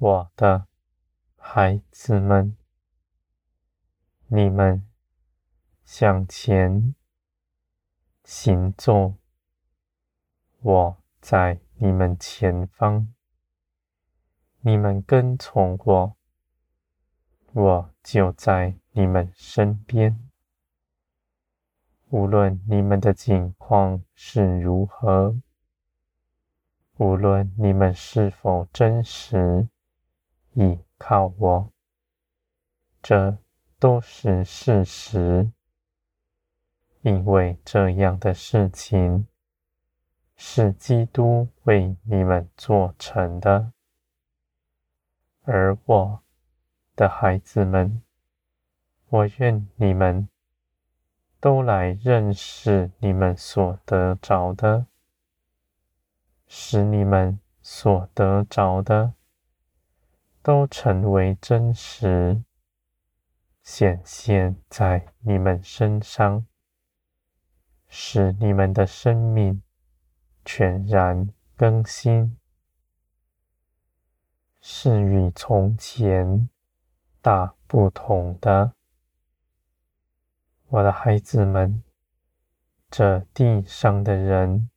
我的孩子们，你们向前行走，我在你们前方，你们跟从我，我就在你们身边。无论你们的境况是如何，无论你们是否真实倚靠我，这都是事实，因为这样的事情是基督为你们做成的，而我的孩子们，我愿你们都来认识你们所得着的。使你们所得着的都成为真实，显现在你们身上，使你们的生命全然更新，是与从前大不同的。我的孩子们，这地上的人。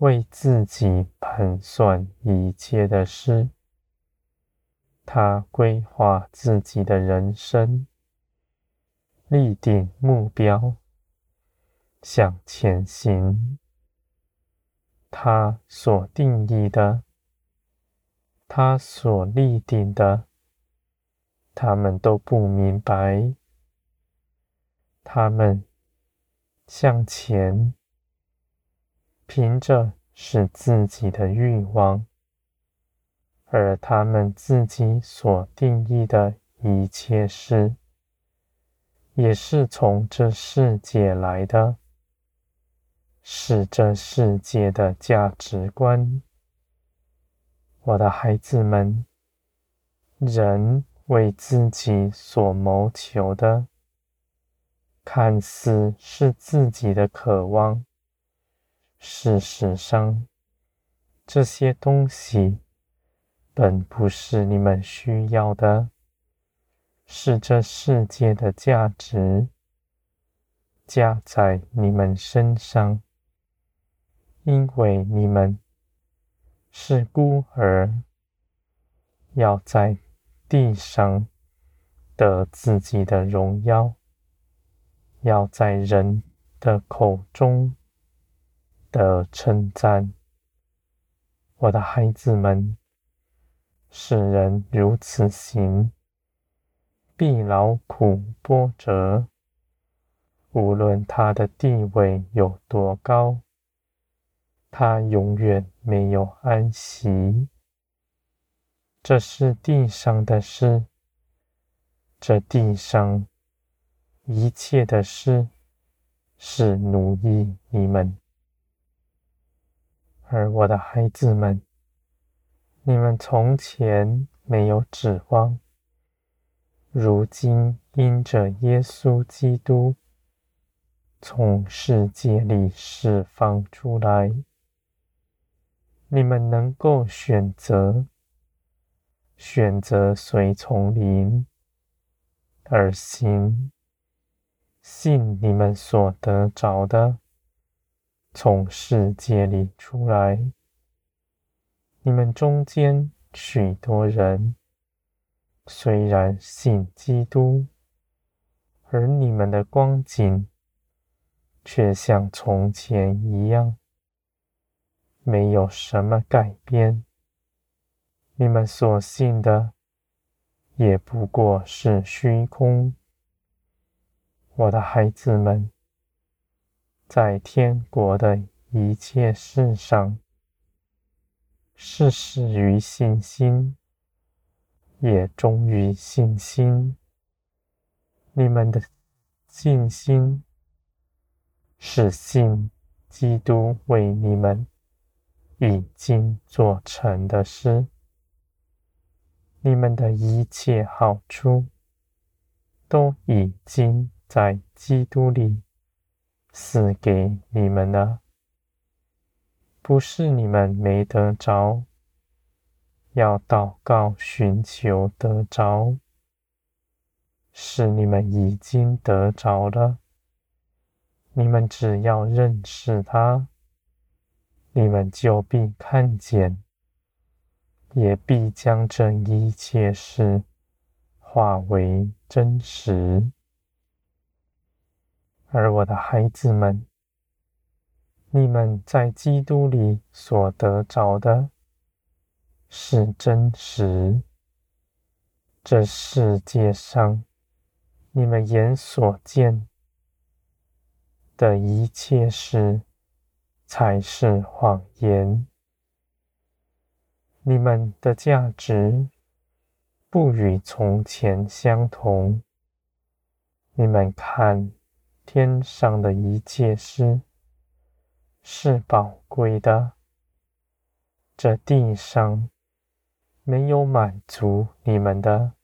为自己盘算一切的事，他规划自己的人生，立定目标，向前行。他所定义的，他所立定的，他们都不明白。他们向前。凭着是自己的欲望，而他们自己所定义的一切事，也是从这世界来的，是这世界的价值观。我的孩子们，人为自己所谋求的，看似是自己的渴望。事实上，这些东西本不是你们需要的，是这世界的价值加在你们身上，因为你们是孤儿，要在地上得自己的荣耀，要在人的口中。的称赞，我的孩子们，世人如此行，必劳苦波折。无论他的地位有多高，他永远没有安息。这是地上的事，这地上一切的事，是奴役你们。而我的孩子们，你们从前没有指望，如今因着耶稣基督从世界里释放出来，你们能够选择，选择随从灵而行，信你们所得着的。从世界里出来，你们中间许多人虽然信基督，而你们的光景却像从前一样，没有什么改变。你们所信的也不过是虚空，我的孩子们。在天国的一切事上，是始于信心，也终于信心。你们的信心是信基督为你们已经做成的事，你们的一切好处都已经在基督里。赐给你们了，不是你们没得着，要祷告寻求得着，是你们已经得着了。你们只要认识他，你们就必看见，也必将这一切事化为真实。而我的孩子们，你们在基督里所得着的，是真实。这世界上，你们眼所见的一切事，才是谎言。你们的价值不与从前相同。你们看，天上的一切事。是宝贵的，这地上没有满足你们的，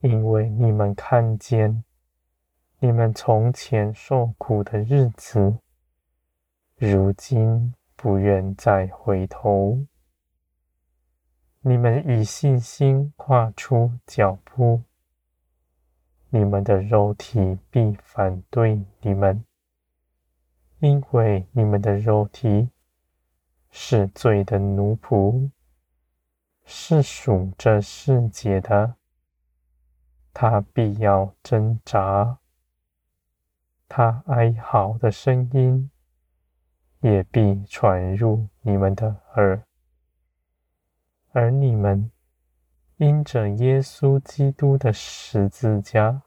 因为你们看见你们从前受苦的日子，如今不愿再回头。你们以信心跨出脚步，你们的肉体必反对你们。因为你们的肉体是罪的奴仆，是属这世界的，他必要挣扎，他哀嚎的声音也必传入你们的耳，而你们因着耶稣基督的十字架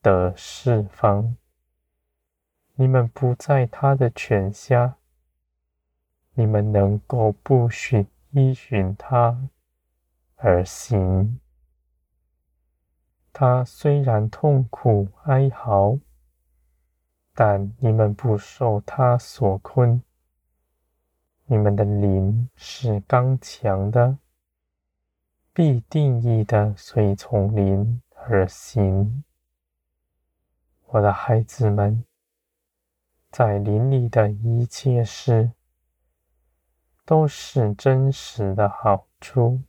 得释放。你们不在他的权下，你们能够不循依循他而行。他虽然痛苦哀嚎，但你们不受他所困。你们的灵是刚强的，必定义的随从灵而行。我的孩子们。在林里的一切事，都是真实的好处。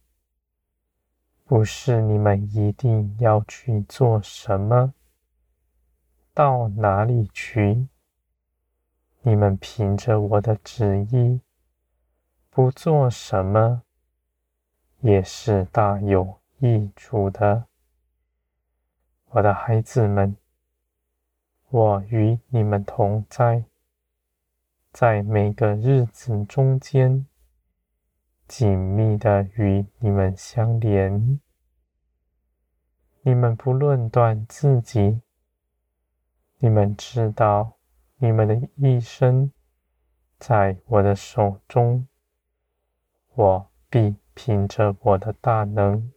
不是你们一定要去做什么，到哪里去。你们凭着我的旨意，不做什么，也是大有益处的。我的孩子们。我与你们同在，在每个日子中间，紧密的与你们相连。你们不论断自己，你们知道，你们的一生在我的手中，我必凭着我的大能，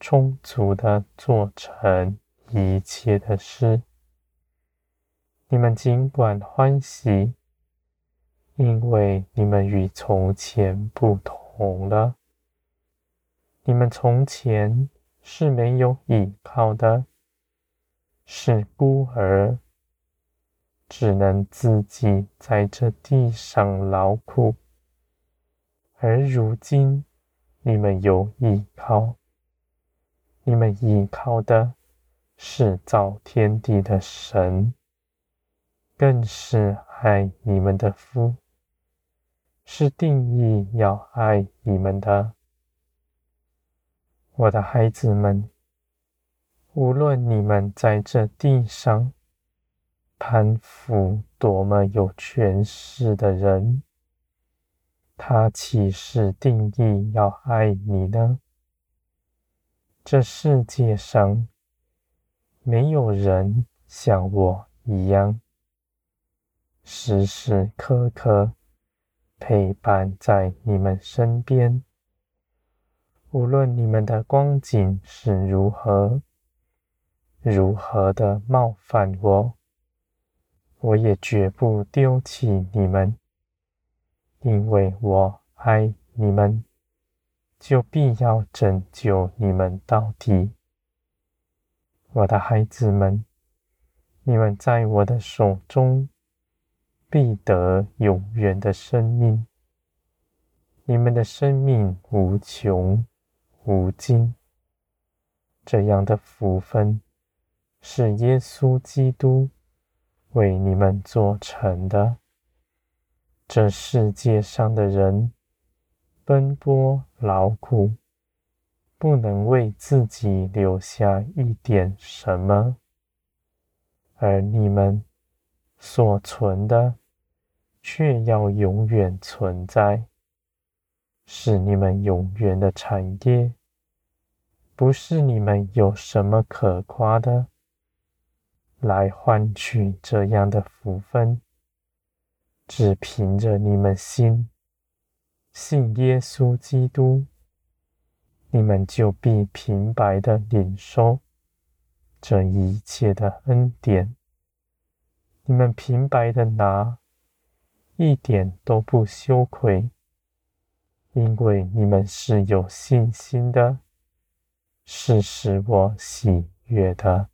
充足的做成一切的事。你们尽管欢喜，因为你们与从前不同了。你们从前是没有依靠的，是孤儿，只能自己在这地上劳苦。而如今你们有依靠，你们依靠的是造天地的神。更是爱你们的夫，是定义要爱你们的，我的孩子们。无论你们在这地上攀附多么有权势的人，他岂是定义要爱你呢？这世界上没有人像我一样。时时刻刻陪伴在你们身边，无论你们的光景是如何，如何的冒犯我，我也绝不丢弃你们，因为我爱你们，就必要拯救你们到底。我的孩子们，你们在我的手中。必得永远的生命。你们的生命无穷无尽。这样的福分是耶稣基督为你们做成的。这世界上的人奔波劳苦，不能为自己留下一点什么，而你们所存的却要永远存在，是你们永远的产业。不是你们有什么可夸的，来换取这样的福分，只凭着你们心，信耶稣基督，你们就必平白的领受这一切的恩典。你们平白的拿，一点都不羞愧，因为你们是有信心的。是使我喜悦的。